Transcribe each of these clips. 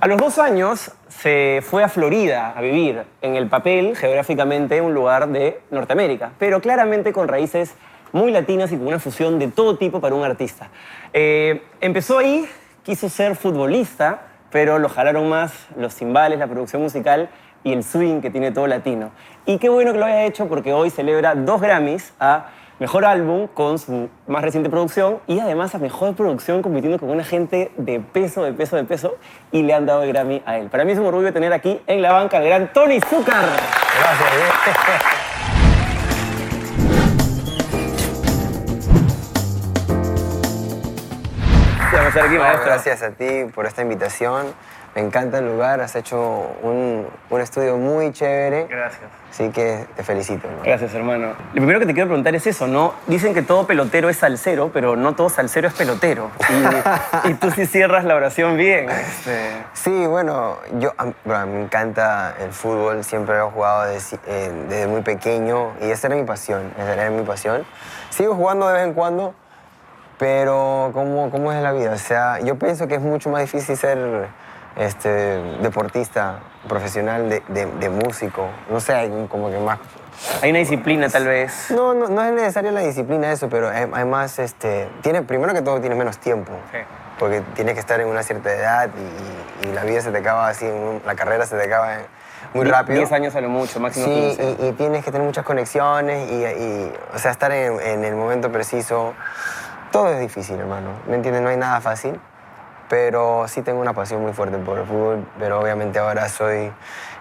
A los dos años se fue a Florida a vivir, en el papel, geográficamente, un lugar de Norteamérica, pero claramente con raíces muy latinas y con una fusión de todo tipo para un artista. Eh, empezó ahí, quiso ser futbolista, pero lo jalaron más los timbales, la producción musical y el swing que tiene todo latino. Y qué bueno que lo haya hecho porque hoy celebra dos Grammys a Mejor Álbum con su más reciente producción y además a Mejor Producción compitiendo con una gente de peso, de peso, de peso y le han dado el Grammy a él. Para mí es un orgullo tener aquí en la banca al gran Tony Zucker. Gracias. Estar aquí, No, maestro. gracias a ti por esta invitación. Me encanta el lugar, has hecho un, un estudio muy chévere. Gracias. Así que te felicito. hermano. Gracias, hermano. Lo primero que te quiero preguntar es eso, ¿no? Dicen que todo pelotero es salsero, pero no todo salsero es pelotero. Y, y tú sí cierras la oración bien. Este, Sí, bueno, yo bueno, me encanta el fútbol, siempre he jugado desde, eh, desde muy pequeño y esa era mi pasión, esa era mi pasión. Sigo jugando de vez en cuando, pero ¿cómo, cómo es la vida? O sea, yo pienso que es mucho más difícil ser este, deportista profesional de, de- de músico. No sé, hay como que más... hay una disciplina, tal vez. No, no, no es necesaria la disciplina eso, pero además, este, tiene, primero que todo, tienes menos tiempo. Sí. Porque tienes que estar en una cierta edad y, y la vida se te acaba así, la carrera se te acaba en- muy rápido. 10 años a lo mucho, máximo Sí, 15. y, y tienes que tener muchas conexiones y, y, o sea, estar en, en el momento preciso. Todo es difícil, hermano. ¿Me entiendes? No hay nada fácil. Pero sí tengo una pasión muy fuerte por el fútbol. Pero obviamente ahora soy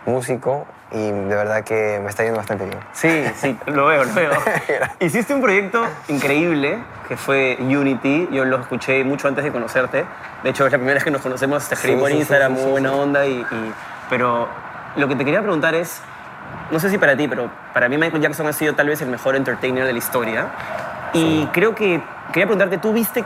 músico y de verdad que me está yendo bastante bien. Sí, sí, lo veo, lo veo. Hiciste un proyecto increíble que fue Unity. Yo lo escuché mucho antes de conocerte. De hecho, es la primera vez que nos conocemos. Te escribí Sí, por sí, Instagram, sí, muy buena onda. Y, y- pero lo que te quería preguntar es, no sé si para ti, pero para mí Michael Jackson ha sido tal vez el mejor entertainer de la historia. Y creo que quería preguntarte, ¿tú viste